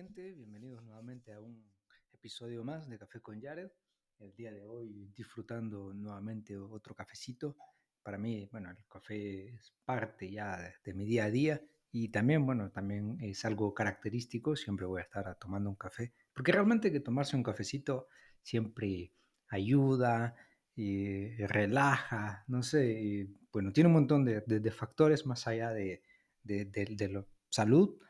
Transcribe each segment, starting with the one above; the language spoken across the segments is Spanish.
gente? Bienvenidos nuevamente a un episodio más de Café con Jared. El día de hoy disfrutando nuevamente otro cafecito. Para mí, bueno, el café es parte ya de, mi día a día y también, bueno, también es algo característico. Siempre voy a estar tomando un café porque realmente que tomarse un cafecito siempre ayuda, y relaja, no sé, bueno, tiene un montón de, factores más allá de, de salud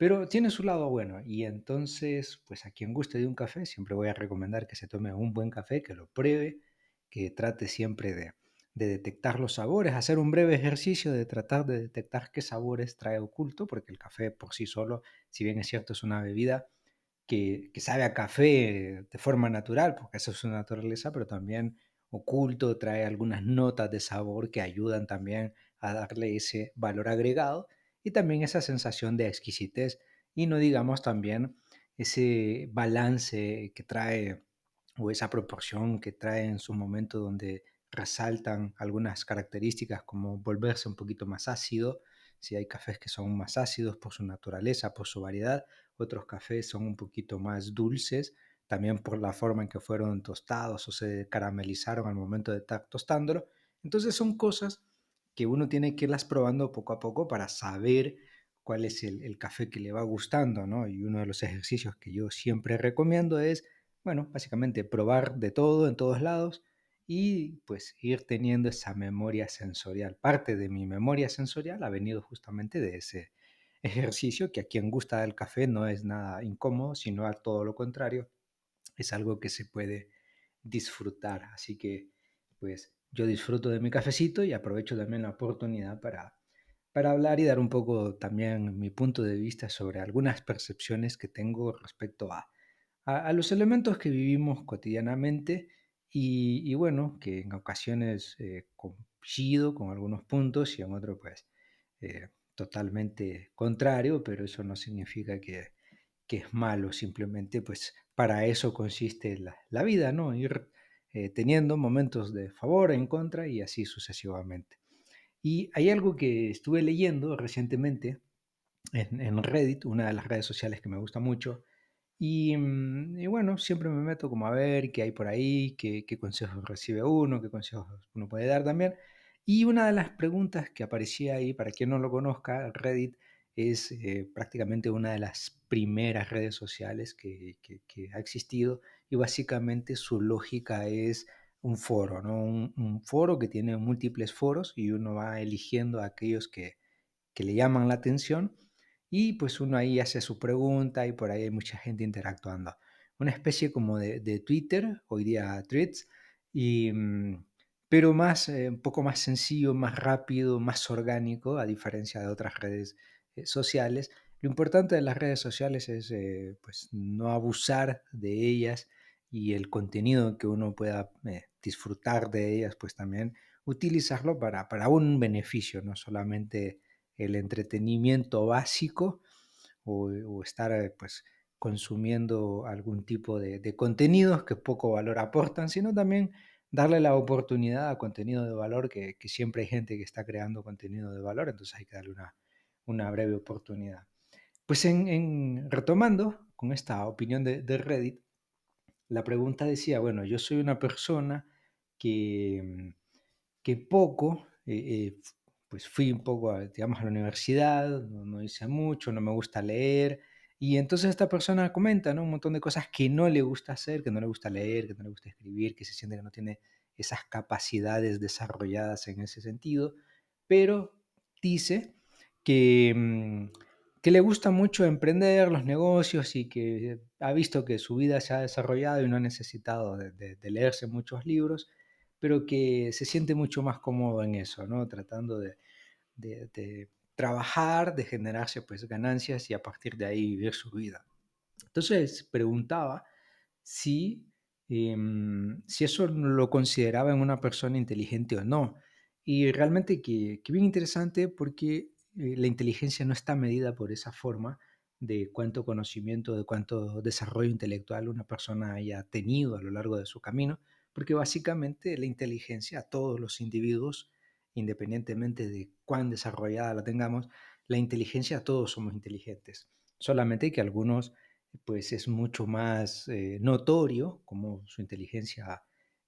pero tiene su lado bueno y entonces, pues a quien guste de un café, siempre voy a recomendar que se tome un buen café, que lo pruebe, que trate siempre de, detectar los sabores, hacer un breve ejercicio de tratar de detectar qué sabores trae oculto, porque el café por sí solo, si bien es cierto, es una bebida que, que sabe a café de forma natural, porque esa es su naturaleza, pero también oculto trae algunas notas de sabor que ayudan también a darle ese valor agregado y también esa sensación de exquisitez y no digamos también ese balance que trae o esa proporción que trae en su momento donde resaltan algunas características como volverse un poquito más ácido, si hay cafés que son más ácidos por su naturaleza, por su variedad, otros cafés son un poquito más dulces, también por la forma en que fueron tostados o se caramelizaron al momento de estar tostándolo. Entonces son cosas que uno tiene que irlas probando poco a poco para saber cuál es el, café que le va gustando, ¿no? Y uno de los ejercicios que yo siempre recomiendo es, bueno, básicamente probar de todo en todos lados y pues ir teniendo esa memoria sensorial. Parte de mi memoria sensorial ha venido justamente de ese ejercicio que a quien gusta del café no es nada incómodo, sino a todo lo contrario, es algo que se puede disfrutar. Así que, pues, yo disfruto de mi cafecito y aprovecho también la oportunidad para, para hablar y dar un poco también mi punto de vista sobre algunas percepciones que tengo respecto a, a, los elementos que vivimos cotidianamente y, bueno, que en ocasiones eh, coincido con algunos puntos y en otros pues eh, totalmente contrario, pero eso no significa que, que, es malo, simplemente pues para eso consiste la, la vida, ¿no? Ir eh, teniendo momentos de favor, en contra y así sucesivamente. Y hay algo que estuve leyendo recientemente en, Reddit, una de las redes sociales que me gusta mucho, mm, y, bueno, siempre me meto como a ver qué hay por ahí, qué, qué consejos recibe uno, qué consejos uno puede dar también. Y una de las preguntas que aparecía ahí, para quien no lo conozca, Reddit es eh, prácticamente una de las primeras redes sociales que, ha existido y básicamente su lógica es un foro, ¿no? Un, foro que tiene múltiples foros y uno va eligiendo a aquellos que, le llaman la atención y pues uno ahí hace su pregunta y por ahí hay mucha gente interactuando. Una especie como de, Twitter, hoy día Threads, y, mm, pero más, eh, un poco más sencillo, más rápido, más orgánico, a diferencia de otras redes eh, sociales. Lo importante de las redes sociales es eh, pues, no abusar de ellas y el contenido que uno pueda eh, disfrutar de ellas, pues también utilizarlo para, para, un beneficio, no solamente el entretenimiento básico o, estar pues consumiendo algún tipo de, contenidos que poco valor aportan, sino también darle la oportunidad a contenido de valor, que, que siempre hay gente que está creando contenido de valor, entonces hay que darle una, una breve oportunidad. Pues en, retomando con esta opinión de, Reddit, la pregunta decía, bueno, yo soy una persona que, que poco, eh, eh, pues fui un poco, a, digamos, a la universidad, no, hice mucho, no me gusta leer, y entonces esta persona comenta ¿no? un montón de cosas que no le gusta hacer, que no le gusta leer, que no le gusta escribir, que se siente que no tiene esas capacidades desarrolladas en ese sentido, pero dice que, mm, que le gusta mucho emprender los negocios y que ha visto que su vida se ha desarrollado y no ha necesitado de, leerse muchos libros, pero que se siente mucho más cómodo en eso, ¿no? Tratando de, trabajar, de generarse pues ganancias y a partir de ahí vivir su vida. Entonces preguntaba si, em, si eso lo consideraba en una persona inteligente o no. Y realmente que, que bien interesante porque eh, la inteligencia no está medida por esa forma de cuánto conocimiento, de cuánto desarrollo intelectual una persona haya tenido a lo largo de su camino, porque básicamente la inteligencia a todos los individuos, independientemente de cuán desarrollada la tengamos, la inteligencia a todos somos inteligentes, solamente que algunos pues es mucho más eh, notorio como su inteligencia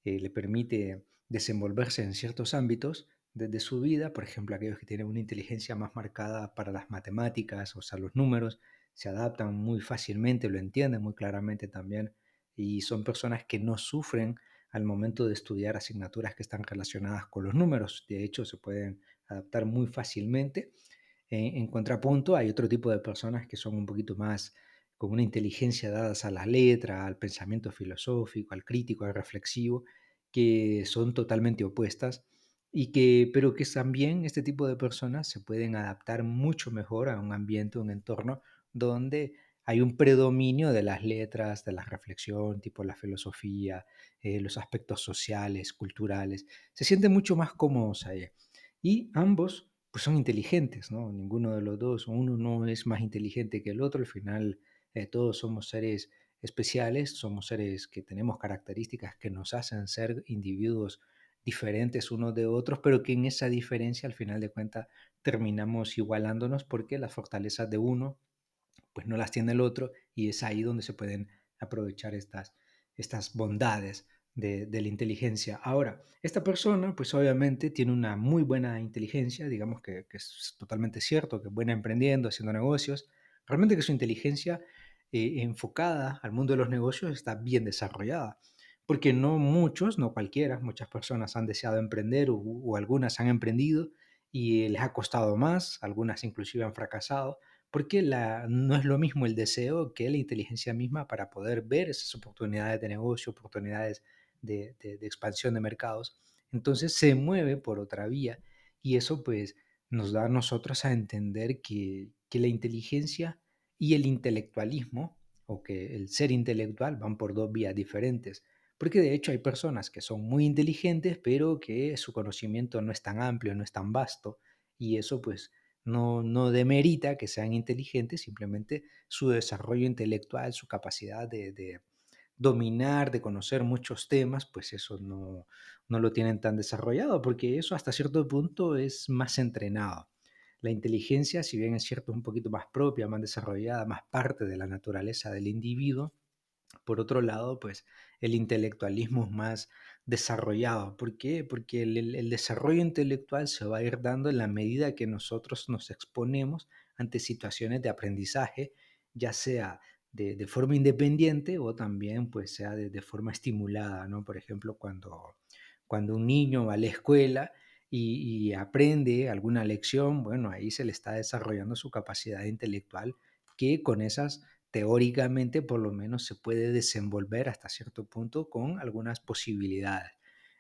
eh, le permite desenvolverse en ciertos ámbitos desde su vida, por ejemplo, aquellos que tienen una inteligencia más marcada para las matemáticas, o sea, los números, se adaptan muy fácilmente, lo entienden muy claramente también, y son personas que no sufren al momento de estudiar asignaturas que están relacionadas con los números. De hecho, se pueden adaptar muy fácilmente. En, contrapunto, hay otro tipo de personas que son un poquito más con una inteligencia dada a la letra, al pensamiento filosófico, al crítico, al reflexivo, que son totalmente opuestas y que, pero que también este tipo de personas se pueden adaptar mucho mejor a un ambiente, un entorno donde hay un predominio de las letras, de la reflexión, tipo la filosofía, eh, los aspectos sociales, culturales. Se sienten mucho más cómodos ahí. Y ambos pues son inteligentes, ¿no? Ninguno de los dos, uno no es más inteligente que el otro, al final eh, todos somos seres especiales, somos seres que tenemos características que nos hacen ser individuos diferentes unos de otros, pero que en esa diferencia al final de cuentas terminamos igualándonos porque las fortalezas de uno pues no las tiene el otro y es ahí donde se pueden aprovechar estas, estas bondades de, la inteligencia. Ahora, esta persona pues obviamente tiene una muy buena inteligencia, digamos que, es totalmente cierto, que es buena emprendiendo, haciendo negocios, realmente que su inteligencia eh, enfocada al mundo de los negocios está bien desarrollada porque no muchos, no cualquiera, muchas personas han deseado emprender o, algunas han emprendido y les ha costado más, algunas inclusive han fracasado, porque la, no es lo mismo el deseo que la inteligencia misma para poder ver esas oportunidades de negocio, oportunidades de, expansión de mercados. Entonces se mueve por otra vía y eso pues nos da a nosotros a entender que, que la inteligencia y el intelectualismo, o que el ser intelectual van por dos vías diferentes. Porque de hecho hay personas que son muy inteligentes, pero que su conocimiento no es tan amplio, no es tan vasto, y eso pues no, no demerita que sean inteligentes, simplemente su desarrollo intelectual, su capacidad de, dominar, de conocer muchos temas, pues eso no, no lo tienen tan desarrollado, porque eso hasta cierto punto es más entrenado. La inteligencia, si bien es cierto, es un poquito más propia, más desarrollada, más parte de la naturaleza del individuo, por otro lado, pues el intelectualismo es más desarrollado. ¿Por qué? Porque el, desarrollo intelectual se va a ir dando en la medida que nosotros nos exponemos ante situaciones de aprendizaje, ya sea de, forma independiente o también pues sea de, forma estimulada, ¿no? Por ejemplo, cuando, cuando un niño va a la escuela y, y aprende alguna lección, bueno, ahí se le está desarrollando su capacidad intelectual que con esas teóricamente por lo menos se puede desenvolver hasta cierto punto con algunas posibilidades.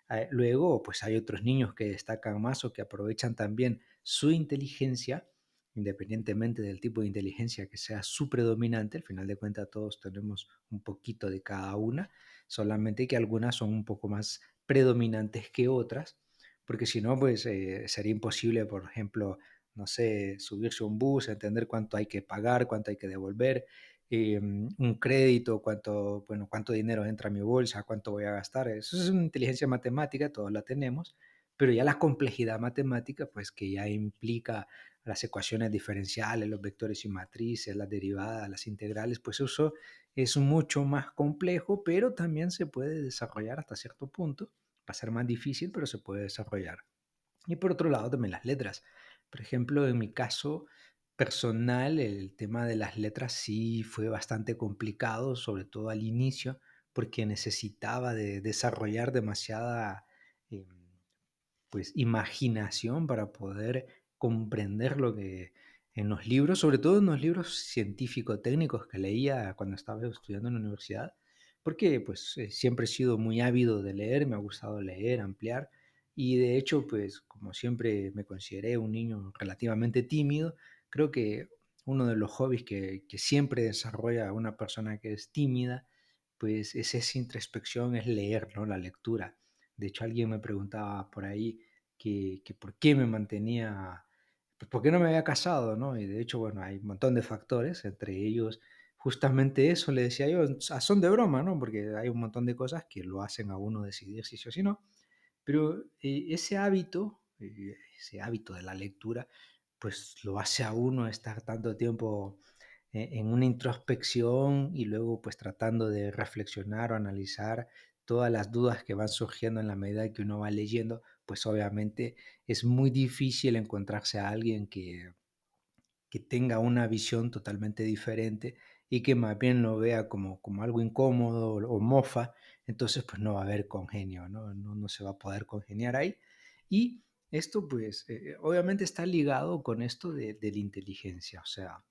Ah, luego, pues hay otros niños que destacan más o que aprovechan también su inteligencia, independientemente del tipo de inteligencia que sea su predominante, al final de cuentas todos tenemos un poquito de cada una, solamente que algunas son un poco más predominantes que otras, porque si no, pues eh, sería imposible, por ejemplo, no sé, subirse a un bus, entender cuánto hay que pagar, cuánto hay que devolver, Em, un crédito, cuánto, bueno, cuánto dinero entra a mi bolsa, cuánto voy a gastar. Eso es una inteligencia matemática, todos la tenemos, pero ya la complejidad matemática, pues que ya implica las ecuaciones diferenciales, los vectores y matrices, las derivadas, las integrales, pues eso es mucho más complejo, pero también se puede desarrollar hasta cierto punto. Va a ser más difícil, pero se puede desarrollar. Y por otro lado, también las letras. Por ejemplo, en mi caso, personal, el tema de las letras sí fue bastante complicado, sobre todo al inicio, porque necesitaba de desarrollar demasiada em, pues, imaginación para poder comprender lo que en los libros, sobre todo en los libros científico-técnicos que leía cuando estaba estudiando en la universidad, porque pues eh, siempre he sido muy ávido de leer, me ha gustado leer, ampliar, y de hecho pues como siempre me consideré un niño relativamente tímido, creo que uno de los hobbies que, siempre desarrolla una persona que es tímida, pues es esa introspección, es leer, ¿no? La lectura. De hecho, alguien me preguntaba por ahí que, por qué me mantenía, pues por qué no me había casado, ¿no? Y de hecho, bueno, hay un montón de factores, entre ellos justamente eso, le decía yo, son de broma, ¿no? Porque hay un montón de cosas que lo hacen a uno decidir si sí o si no. Pero eh, ese hábito, eh, ese hábito de la lectura, pues lo hace a uno estar tanto tiempo eh, en una introspección y luego pues tratando de reflexionar o analizar todas las dudas que van surgiendo en la medida que uno va leyendo, pues obviamente es muy difícil encontrarse a alguien que, que tenga una visión totalmente diferente y que más bien lo vea como, como algo incómodo o, mofa, entonces pues no va a haber congenio, ¿no? No, no se va a poder congeniar ahí. Y esto pues eh, obviamente está ligado con esto de, de la inteligencia, o sea,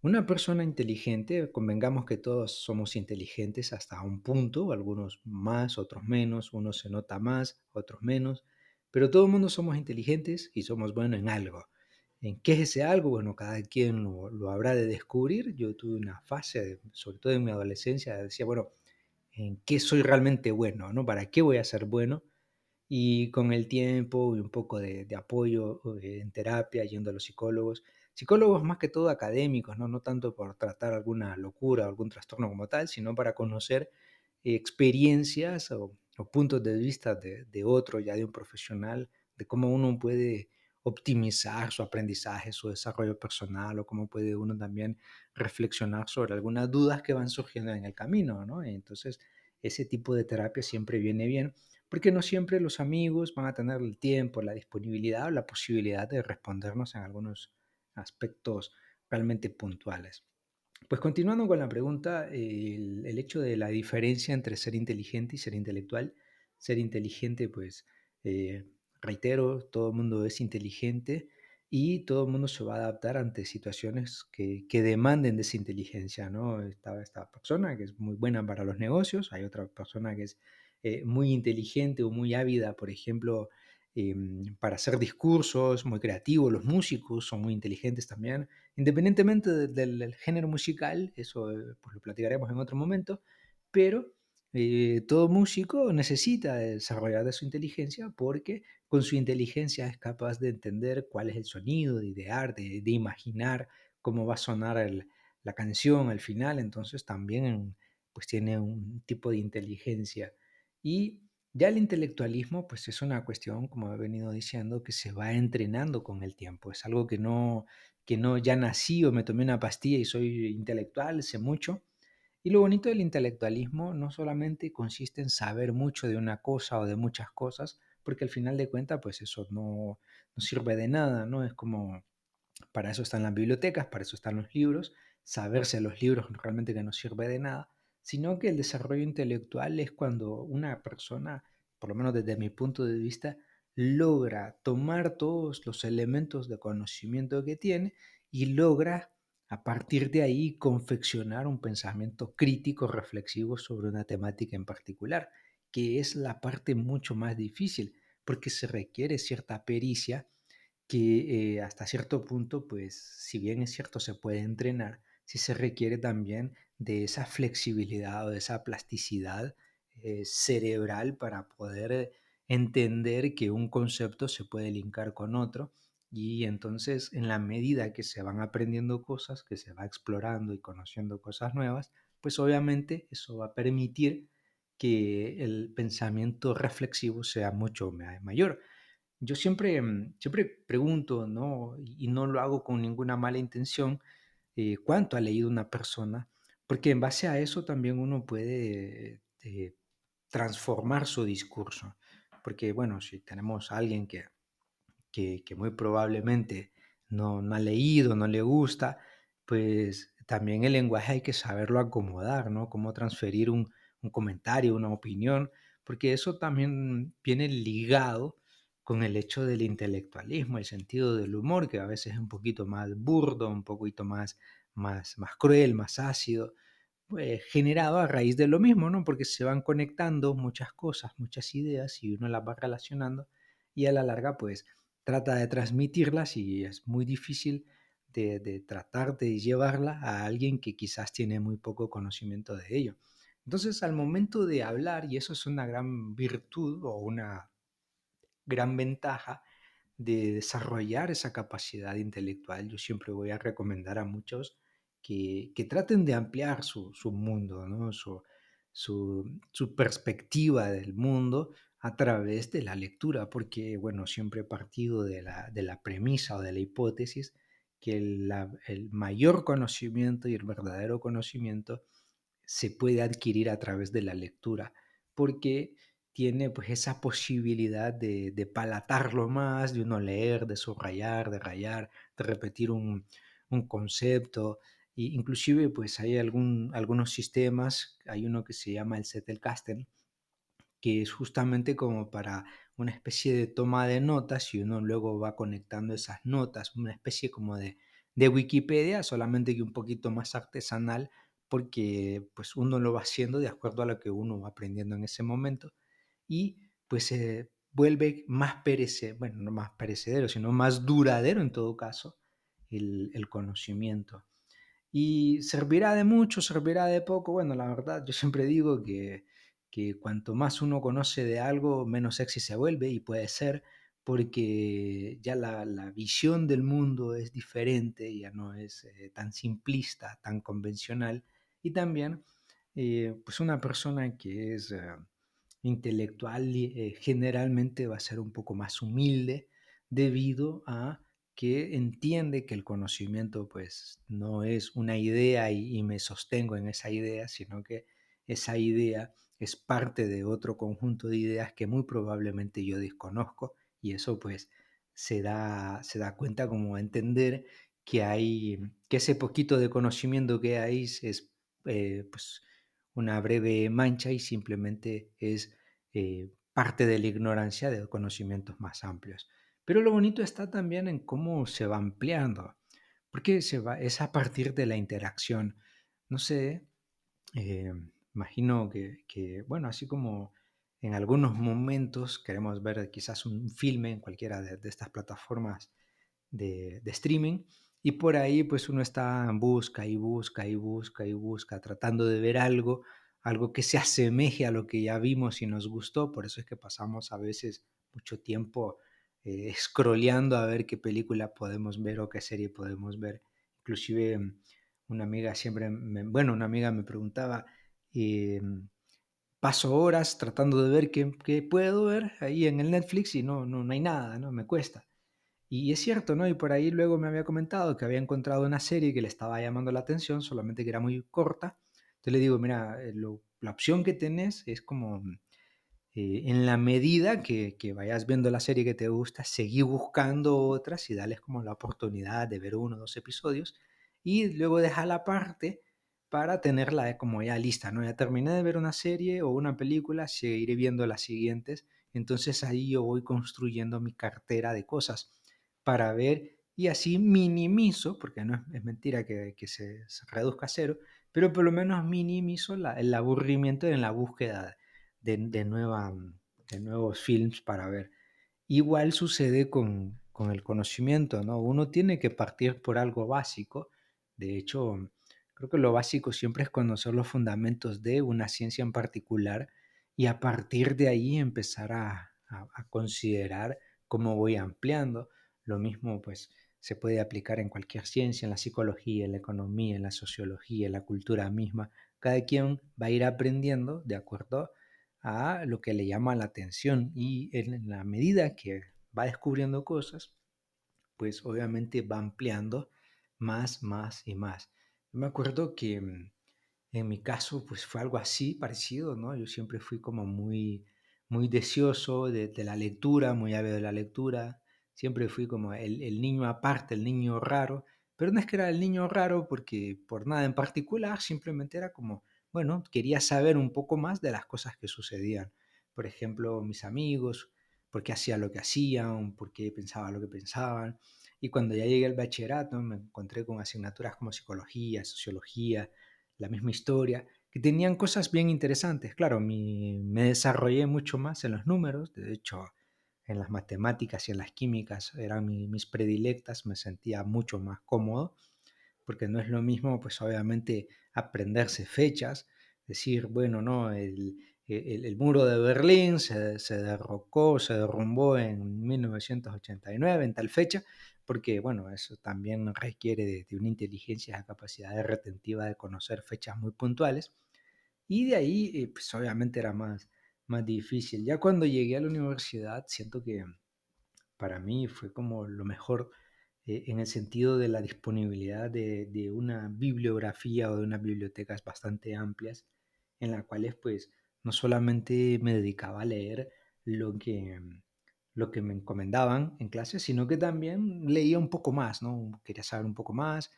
una persona inteligente, convengamos que todos somos inteligentes hasta un punto, algunos más, otros menos, unos se nota más, otros menos, pero todo el mundo somos inteligentes y somos buenos en algo. ¿En qué es ese algo? Bueno, cada quien lo, habrá de descubrir. Yo tuve una fase, sobre todo en mi adolescencia, decía, bueno, ¿en qué soy realmente bueno? ¿no? ¿Para qué voy a ser bueno? Y con el tiempo y un poco de, apoyo eh, en terapia, yendo a los psicólogos, psicólogos más que todo académicos, ¿no? no tanto por tratar alguna locura o algún trastorno como tal, sino para conocer experiencias o, puntos de vista de, de, otro, ya de un profesional, de cómo uno puede optimizar su aprendizaje, su desarrollo personal o cómo puede uno también reflexionar sobre algunas dudas que van surgiendo en el camino. ¿no? Entonces, ese tipo de terapia siempre viene bien porque no siempre los amigos van a tener el tiempo, la disponibilidad o la posibilidad de respondernos en algunos aspectos realmente puntuales. Pues continuando con la pregunta, el, hecho de la diferencia entre ser inteligente y ser intelectual. Ser inteligente, pues, eh, reitero, todo el mundo es inteligente y todo el mundo se va a adaptar ante situaciones que, demanden de esa inteligencia, ¿no? Está esta persona que es muy buena para los negocios, hay otra persona que es eh, muy inteligente o muy ávida, por ejemplo, Em, para hacer discursos, muy creativos, los músicos son muy inteligentes también, independientemente del, género musical, eso eh, pues lo platicaremos en otro momento, pero eh, todo músico necesita desarrollar de su inteligencia porque con su inteligencia es capaz de entender cuál es el sonido, de idear, de, imaginar cómo va a sonar la canción al final, entonces también pues tiene un tipo de inteligencia. Y ya el intelectualismo, pues es una cuestión, como he venido diciendo, que se va entrenando con el tiempo. Es algo que no, que no ya nací o me tomé una pastilla y soy intelectual, sé mucho. Y lo bonito del intelectualismo no solamente consiste en saber mucho de una cosa o de muchas cosas, porque al final de cuentas, pues eso no, no sirve de nada, ¿no? Es como, para eso están las bibliotecas, para eso están los libros, saberse los libros realmente que no sirve de nada, sino que el desarrollo intelectual es cuando una persona, por lo menos desde mi punto de vista, logra tomar todos los elementos de conocimiento que tiene y logra a partir de ahí confeccionar un pensamiento crítico, reflexivo sobre una temática en particular, que es la parte mucho más difícil, porque se requiere cierta pericia que eh, hasta cierto punto, pues si bien es cierto se puede entrenar, sí se requiere también de esa flexibilidad o de esa plasticidad eh, cerebral para poder entender que un concepto se puede linkar con otro y entonces en la medida que se van aprendiendo cosas, que se va explorando y conociendo cosas nuevas, pues obviamente eso va a permitir que el pensamiento reflexivo sea mucho mayor. Yo siempre, mm, siempre pregunto, ¿no? y no lo hago con ninguna mala intención, eh, cuánto ha leído una persona porque en base a eso también uno puede eh, transformar su discurso. Porque, bueno, si tenemos a alguien que, que, muy probablemente no, no, ha leído, no le gusta, pues también el lenguaje hay que saberlo acomodar, ¿no? Cómo transferir un, un comentario, una opinión, porque eso también viene ligado con el hecho del intelectualismo, el sentido del humor, que a veces es un poquito más burdo, un poquito más más, más cruel, más ácido, pues, generado a raíz de lo mismo, ¿no? Porque se van conectando muchas cosas, muchas ideas y uno las va relacionando y a la larga pues trata de transmitirlas y es muy difícil de, de tratar de llevarla a alguien que quizás tiene muy poco conocimiento de ello. Entonces al momento de hablar, y eso es una gran virtud o una gran ventaja, de desarrollar esa capacidad intelectual, yo siempre voy a recomendar a muchos que, traten de ampliar su, mundo, ¿no? su, su, perspectiva del mundo a través de la lectura, porque, bueno, siempre he partido de la, de la premisa o de la hipótesis que el mayor conocimiento y el verdadero conocimiento se puede adquirir a través de la lectura, porque tiene pues esa posibilidad de, de palatarlo más, de uno leer, de subrayar, de rayar, de repetir un, concepto. E inclusive pues hay algún, algunos sistemas, hay uno que se llama el Zettelkasten, que es justamente como para una especie de toma de notas y uno luego va conectando esas notas, una especie como de, de Wikipedia, solamente que un poquito más artesanal, porque pues uno lo va haciendo de acuerdo a lo que uno va aprendiendo en ese momento y pues se vuelve más perecedero, bueno, no más perecedero, sino más duradero en todo caso el, el conocimiento. Y servirá de mucho, servirá de poco. Bueno, la verdad, yo siempre digo que, que cuanto más uno conoce de algo, menos sexy se vuelve y puede ser porque ya la, la visión del mundo es diferente, ya no es eh, tan simplista, tan convencional. Y también, eh, pues una persona que es... Eh, intelectual generalmente va a ser un poco más humilde debido a que entiende que el conocimiento pues no es una idea y, me sostengo en esa idea, sino que esa idea es parte de otro conjunto de ideas que muy probablemente yo desconozco y eso pues se da, se da cuenta como entender que hay, que ese poquito de conocimiento que hay es eh, pues una breve mancha y simplemente es eh, parte de la ignorancia de conocimientos más amplios. Pero lo bonito está también en cómo se va ampliando, porque se va, es a partir de la interacción. No sé, eh, imagino que, bueno, así como en algunos momentos queremos ver quizás un filme en cualquiera de, estas plataformas de, de, streaming, y por ahí pues uno está en busca y busca y busca y busca, tratando de ver algo algo que se asemeje a lo que ya vimos y nos gustó, por eso es que pasamos a veces mucho tiempo eh, a ver qué película podemos ver o qué serie podemos ver. Inclusive mm, una amiga siempre, bueno, una amiga me preguntaba, eh, paso horas tratando de ver qué, puedo ver ahí en el Netflix y no, no, no hay nada, ¿no? Me cuesta. Y es cierto, ¿no? Y por ahí luego me había comentado que había encontrado una serie que le estaba llamando la atención, solamente que era muy corta entonces le digo, mira, eh, la opción que tenés es como eh, en la medida que, vayas viendo la serie que te gusta, seguir buscando otras y darles como la oportunidad de ver uno o dos episodios y luego la parte para tenerla como ya lista, ¿no? Ya terminé de ver una serie o una película, seguiré viendo las siguientes, entonces ahí yo voy construyendo mi cartera de cosas para ver y así minimizo, porque no es, mentira que, se, reduzca a cero, pero por lo menos minimizo el aburrimiento en la búsqueda de, de, de nuevos films para ver. Igual sucede con, con el conocimiento, ¿no? Uno tiene que partir por algo básico. De hecho, creo que lo básico siempre es conocer los fundamentos de una ciencia en particular y a partir de ahí empezar a, a, a considerar cómo voy ampliando. Lo mismo, pues, se puede aplicar en cualquier ciencia, en la psicología, en la economía, en la sociología, en la cultura misma. Cada quien va a ir aprendiendo de acuerdo a lo que le llama la atención y en la medida que va descubriendo cosas, pues obviamente va ampliando más, más y más. Me acuerdo que mm, en mi caso pues fue algo así parecido, ¿no? Yo siempre fui como muy, muy deseoso de, la lectura, muy ávido de la lectura, Siempre fui como el, niño aparte, el niño raro, pero no es que era el niño raro porque por nada en particular, simplemente era como, bueno, quería saber un poco más de las cosas que sucedían. Por ejemplo, mis amigos, por qué hacía lo que hacían, por qué pensaba lo que pensaban. Y cuando ya llegué al bachillerato me encontré con asignaturas como psicología, sociología, la misma historia, que tenían cosas bien interesantes. Claro, me desarrollé mucho más en los números, de hecho en las matemáticas y en las químicas eran mis predilectas, me sentía mucho más cómodo, porque no es lo mismo, pues obviamente, aprenderse fechas, decir, bueno, no, el, el, muro de Berlín se, se, derrocó, se derrumbó en 1989, en tal fecha, porque, bueno, eso también requiere de, una inteligencia, la capacidad de retentiva de conocer fechas muy puntuales, y de ahí, eh, pues obviamente era más, más difícil. Ya cuando llegué a la universidad, siento que para mí fue como lo mejor eh, en el sentido de la disponibilidad de, una bibliografía o de unas bibliotecas bastante amplias, en las cuales pues no solamente me dedicaba a leer lo que, lo que me encomendaban en clase, sino que también leía un poco más, ¿no? Quería saber un poco más,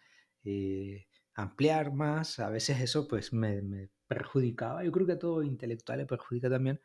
eh, ampliar más, a veces eso pues me, me perjudicaba, yo creo que a todo intelectual le perjudica también,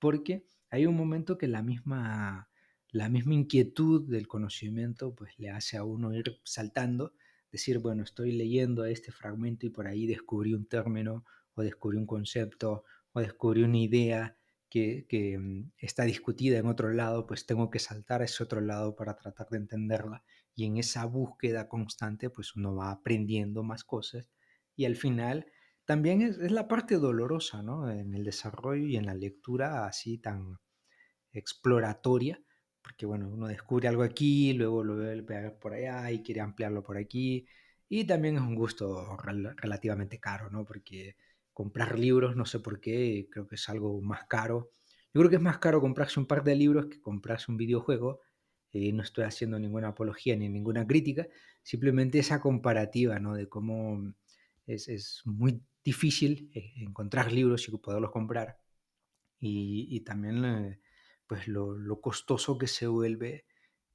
porque hay un momento que la misma la misma inquietud del conocimiento pues le hace a uno ir saltando, decir, bueno, estoy leyendo este fragmento y por ahí descubrí un término o descubrí un concepto o descubrí una idea que, que mm, está discutida en otro lado, pues tengo que saltar a ese otro lado para tratar de entenderla y en esa búsqueda constante pues uno va aprendiendo más cosas y al final también es, es la parte dolorosa, ¿no? En el desarrollo y en la lectura así tan exploratoria, porque bueno, uno descubre algo aquí, luego lo ve por allá y quiere ampliarlo por aquí. Y también es un gusto relativamente caro, ¿no? Porque comprar libros, no sé por qué, creo que es algo más caro. Yo creo que es más caro comprarse un par de libros que comprarse un videojuego. Eh, no estoy haciendo ninguna apología ni ninguna crítica, simplemente esa comparativa, ¿no? De cómo es, es muy difícil eh, encontrar libros y poderlos comprar. Y, y también eh, pues lo, costoso que se vuelve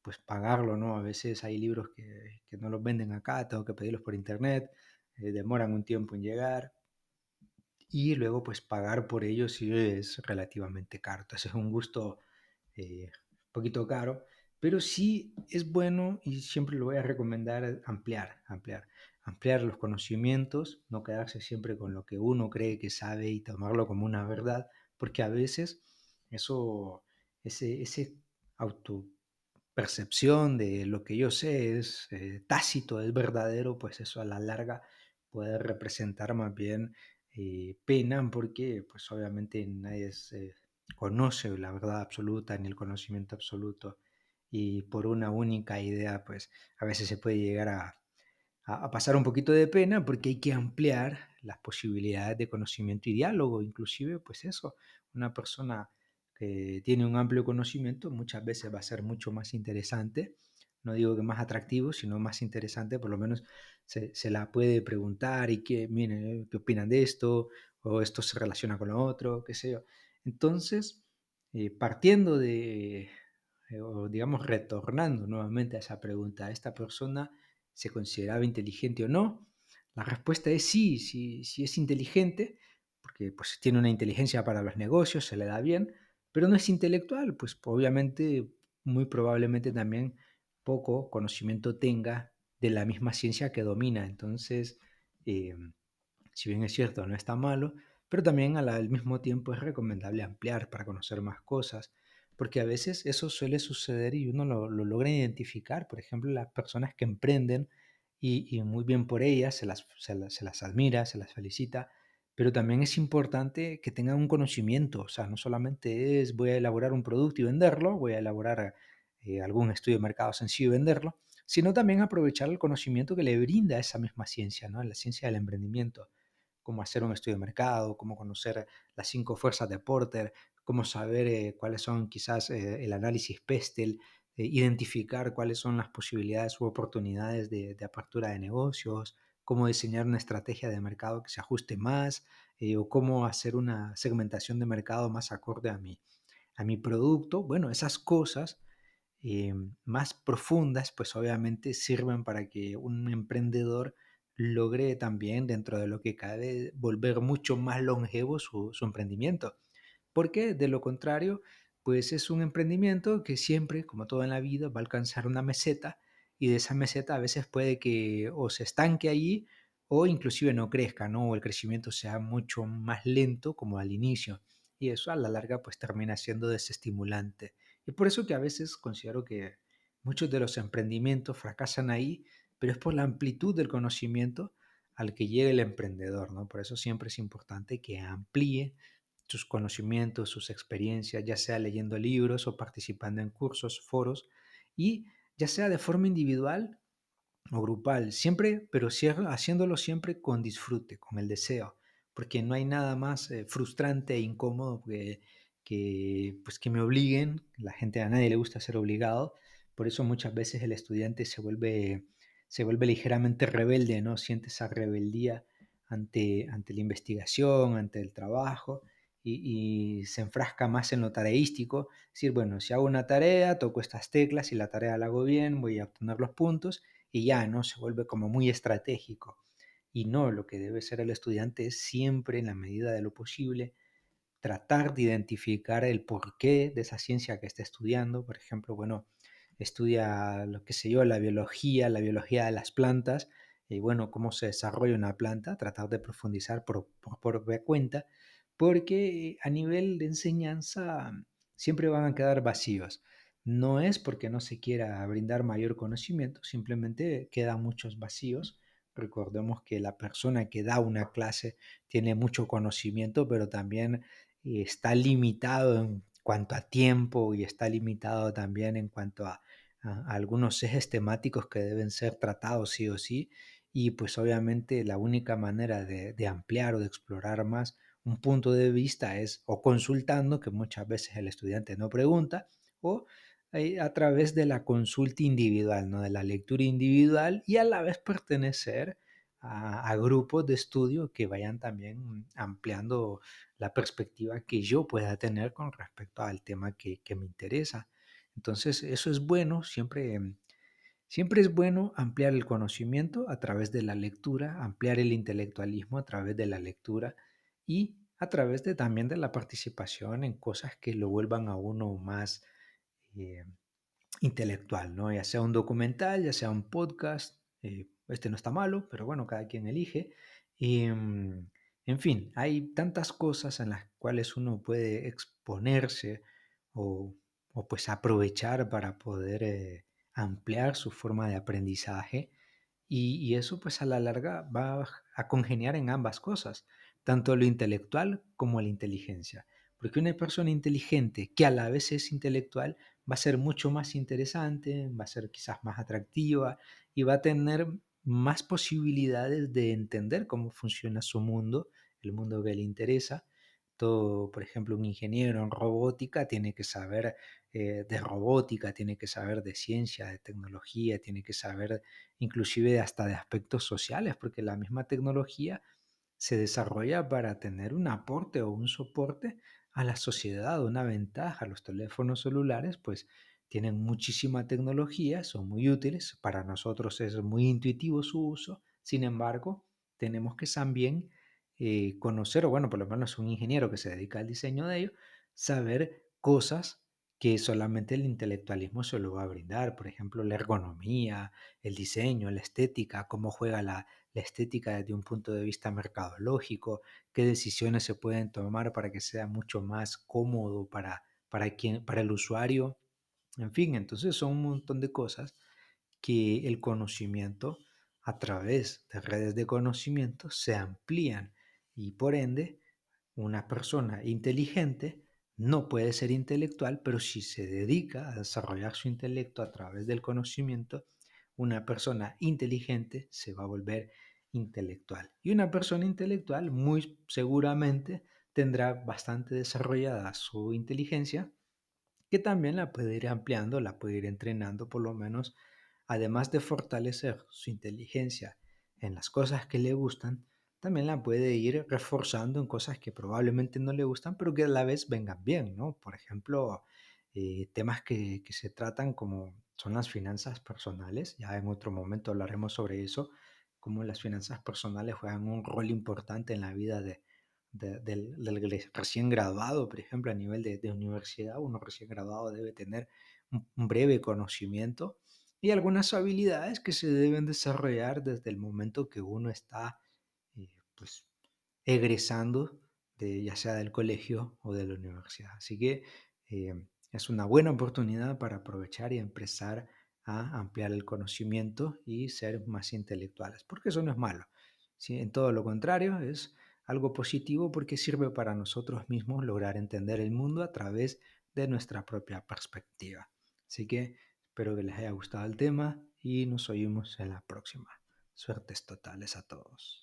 pues pagarlo, ¿no? A veces hay libros que, no los venden acá, tengo que pedirlos por internet, eh, demoran un tiempo en llegar y luego pues pagar por ellos sí es relativamente caro. Entonces es un gusto eh, un poquito caro, pero sí es bueno y siempre lo voy a recomendar ampliar, ampliar, ampliar los conocimientos, no quedarse siempre con lo que uno cree que sabe y tomarlo como una verdad, porque a veces eso ese, ese autopercepción de lo que yo sé es eh, tácito, es verdadero, pues eso a la larga puede representar más bien eh, pena porque pues obviamente nadie conoce la verdad absoluta ni el conocimiento absoluto. Y por una única idea pues a veces se puede llegar a, a pasar un poquito de pena porque hay que ampliar las posibilidades de conocimiento y diálogo, inclusive pues eso, una persona que tiene un amplio conocimiento, muchas veces va a ser mucho más interesante. No digo que más atractivo, sino más interesante, por lo menos se, la puede preguntar y que, miren, ¿qué opinan de esto? O esto se relaciona con lo otro, qué sé yo. Entonces, eh, partiendo de, eh, o digamos, retornando nuevamente a esa pregunta, ¿esta persona se consideraba inteligente o no? La respuesta es sí, sí, sí es inteligente, porque pues tiene una inteligencia para los negocios, se le da bien, pero no es intelectual, pues obviamente, muy probablemente también poco conocimiento tenga de la misma ciencia que domina. Entonces, em, si bien es cierto, no está malo, pero también al mismo tiempo es recomendable ampliar para conocer más cosas, porque a veces eso suele suceder y uno lo, logra identificar. Por ejemplo, las personas que emprenden y, muy bien por ellas, se las, se las admira, se las felicita, pero también es importante que tengan un conocimiento, o sea, no solamente es voy a elaborar un producto y venderlo, voy a elaborar eh, algún estudio de mercado sencillo y venderlo, sino también aprovechar el conocimiento que le brinda esa misma ciencia, ¿no? La ciencia del emprendimiento, cómo hacer un estudio de mercado, cómo conocer las cinco fuerzas de Porter, cómo saber eh, cuáles son quizás eh, el análisis PESTEL, identificar cuáles son las posibilidades u oportunidades de apertura de negocios, cómo diseñar una estrategia de mercado que se ajuste más eh, o cómo hacer una segmentación de mercado más acorde a mi, a mi producto. Bueno, esas cosas eh, más profundas pues obviamente sirven para que un emprendedor logre también dentro de lo que cabe volver mucho más longevo su, su emprendimiento. Porque de lo contrario, pues es un emprendimiento que siempre, como todo en la vida, va a alcanzar una meseta y de esa meseta a veces puede que o se estanque allí o inclusive no crezca, ¿no? O el crecimiento sea mucho más lento como al inicio. Y eso a la larga pues termina siendo desestimulante. Y por eso que a veces considero que muchos de los emprendimientos fracasan ahí, pero es por la amplitud del conocimiento al que llega el emprendedor, ¿no? Por eso siempre es importante que amplíe sus conocimientos, sus experiencias, ya sea leyendo libros o participando en cursos, foros, y ya sea de forma individual o grupal, siempre, pero haciéndolo siempre con disfrute, con el deseo, porque no hay nada más eh, frustrante e incómodo que, que, pues que me obliguen, la gente a nadie le gusta ser obligado, Por eso muchas veces el estudiante se vuelve, se vuelve ligeramente rebelde, ¿no? Siente esa rebeldía ante, ante la investigación, ante el trabajo, y, se enfrasca más en lo tareístico. Es decir, bueno, si hago una tarea, toco estas teclas y la tarea la hago bien, voy a obtener los puntos y ya, ¿no? Se vuelve como muy estratégico. Y no, lo que debe ser el estudiante es siempre, en la medida de lo posible, tratar de identificar el porqué de esa ciencia que está estudiando. Por ejemplo, bueno, estudia lo que sé yo, la biología, la biología de las plantas, y bueno, cómo se desarrolla una planta, tratar de profundizar por, por propia cuenta porque a nivel de enseñanza siempre van a quedar vacíos. No es porque no se quiera brindar mayor conocimiento, simplemente quedan muchos vacíos. Recordemos que la persona que da una clase tiene mucho conocimiento, pero también está limitado en cuanto a tiempo y está limitado también en cuanto a, algunos ejes temáticos que deben ser tratados sí o sí. Y pues obviamente la única manera de ampliar o de explorar más un punto de vista es o consultando, que muchas veces el estudiante no pregunta, o eh, a través de la consulta individual, ¿no? de la lectura individual y a la vez pertenecer a, grupos de estudio que vayan también ampliando la perspectiva que yo pueda tener con respecto al tema que, que me interesa. Entonces, eso es bueno, siempre, siempre es bueno ampliar el conocimiento a través de la lectura, ampliar el intelectualismo a través de la lectura y a través de también de la participación en cosas que lo vuelvan a uno más eh, intelectual, ¿no? Ya sea un documental, ya sea un podcast, eh, este no está malo, pero bueno, cada quien elige. Em, en fin, hay tantas cosas en las cuales uno puede exponerse o, pues aprovechar para poder eh, ampliar su forma de aprendizaje y, y, eso pues a la larga va a congeniar en ambas cosas tanto lo intelectual como la inteligencia. Porque una persona inteligente que a la vez es intelectual va a ser mucho más interesante, va a ser quizás más atractiva y va a tener más posibilidades de entender cómo funciona su mundo, el mundo que le interesa. Todo, por ejemplo, un ingeniero en robótica tiene que saber eh, de robótica, tiene que saber de ciencia, de tecnología, tiene que saber inclusive hasta de aspectos sociales, porque la misma tecnología se desarrolla para tener un aporte o un soporte a la sociedad, una ventaja. Los teléfonos celulares pues tienen muchísima tecnología, son muy útiles, para nosotros es muy intuitivo su uso, sin embargo, tenemos que también eh, conocer, o bueno, por lo menos un ingeniero que se dedica al diseño de ello, saber cosas que solamente el intelectualismo se lo va a brindar, por ejemplo, la ergonomía, el diseño, la estética, cómo juega la, estética desde un punto de vista mercadológico, qué decisiones se pueden tomar para que sea mucho más cómodo para, para, quien, para el usuario. En fin, entonces son un montón de cosas que el conocimiento a través de redes de conocimiento se amplían y por ende una persona inteligente no puede ser intelectual, pero si se dedica a desarrollar su intelecto a través del conocimiento, una persona inteligente se va a volver intelectual. Y una persona intelectual muy seguramente tendrá bastante desarrollada su inteligencia, que también la puede ir ampliando, la puede ir entrenando por lo menos, además de fortalecer su inteligencia en las cosas que le gustan, también la puede ir reforzando en cosas que probablemente no le gustan, pero que a la vez vengan bien, ¿no? Por ejemplo, eh, temas que, se tratan como son las finanzas personales, ya en otro momento hablaremos sobre eso, cómo las finanzas personales juegan un rol importante en la vida de, del, recién graduado, por ejemplo, a nivel de, universidad, uno recién graduado debe tener un breve conocimiento y algunas habilidades que se deben desarrollar desde el momento que uno está pues egresando de ya sea del colegio o de la universidad. Así que eh, es una buena oportunidad para aprovechar y empezar a ampliar el conocimiento y ser más intelectuales, porque eso no es malo. ¿sí? En todo lo contrario, es algo positivo porque sirve para nosotros mismos lograr entender el mundo a través de nuestra propia perspectiva. Así que espero que les haya gustado el tema y nos oímos en la próxima. Suertes totales a todos.